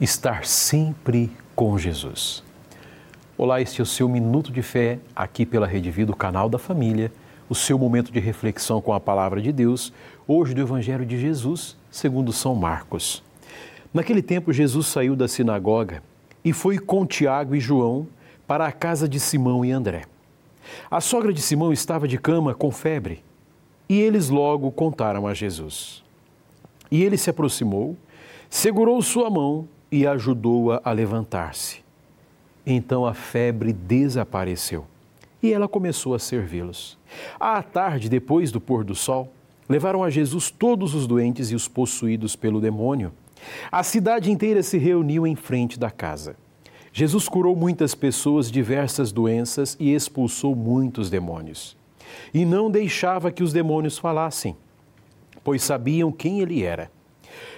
estar sempre com Jesus. Olá, este é o seu Minuto de Fé, aqui pela Rede Vida, o canal da família, o seu momento de reflexão com a palavra de Deus, hoje do Evangelho de Jesus, segundo São Marcos. Naquele tempo, Jesus saiu da sinagoga e foi com Tiago e João para a casa de Simão e André. A sogra de Simão estava de cama com febre e eles logo contaram a Jesus. E ele se aproximou, segurou sua mão e ajudou-a a, levantar-se. Então a febre desapareceu e ela começou a servi-los. À tarde, depois do pôr do sol, levaram a Jesus todos os doentes e os possuídos pelo demônio. A cidade inteira se reuniu em frente da casa. Jesus curou muitas pessoas diversas doenças e expulsou muitos demônios. E não deixava que os demônios falassem, pois sabiam quem ele era.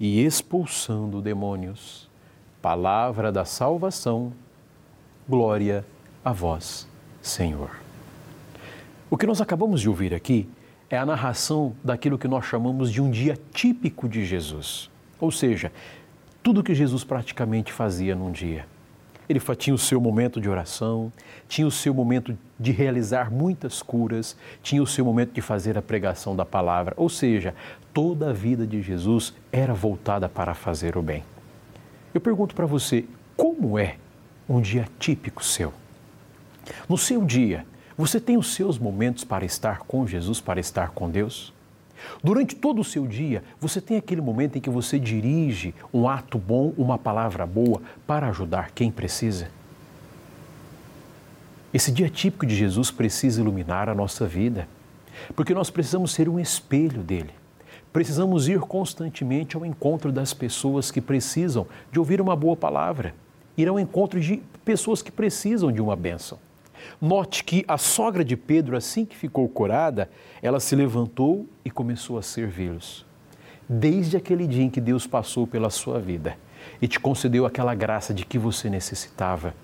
e expulsando demônios. Palavra da salvação, glória a vós, Senhor. O que nós acabamos de ouvir aqui é a narração daquilo que nós chamamos de um dia típico de Jesus. Ou seja, tudo que Jesus praticamente fazia num dia. Ele tinha o seu momento de oração, tinha o seu momento de realizar muitas curas, tinha o seu momento de fazer a pregação da palavra. Ou seja, toda a vida de Jesus era voltada para fazer o bem. Eu pergunto para você, como é um dia típico seu? No seu dia, você tem os seus momentos para estar com Jesus, para estar com Deus? Durante todo o seu dia, você tem aquele momento em que você dirige um ato bom, uma palavra boa para ajudar quem precisa? Esse dia típico de Jesus precisa iluminar a nossa vida, porque nós precisamos ser um espelho dele. Precisamos ir constantemente ao encontro das pessoas que precisam de ouvir uma boa palavra, ir ao encontro de pessoas que precisam de uma bênção. Note que a sogra de Pedro, assim que ficou curada, ela se levantou e começou a servi-los. Desde aquele dia em que Deus passou pela sua vida e te concedeu aquela graça de que você necessitava,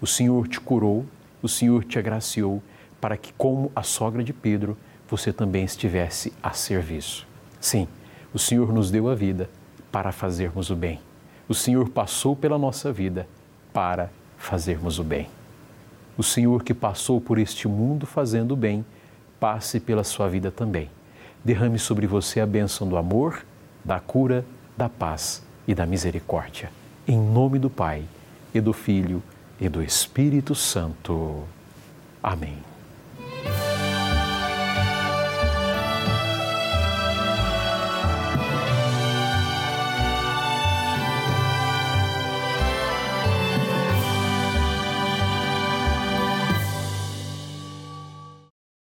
o Senhor te curou, o Senhor te agraciou para que, como a sogra de Pedro, você também estivesse a serviço. Sim, o Senhor nos deu a vida para fazermos o bem. O Senhor passou pela nossa vida para fazermos o bem. O Senhor que passou por este mundo fazendo o bem, passe pela sua vida também. Derrame sobre você a bênção do amor, da cura, da paz e da misericórdia. Em nome do Pai, e do Filho, e do Espírito Santo. Amém.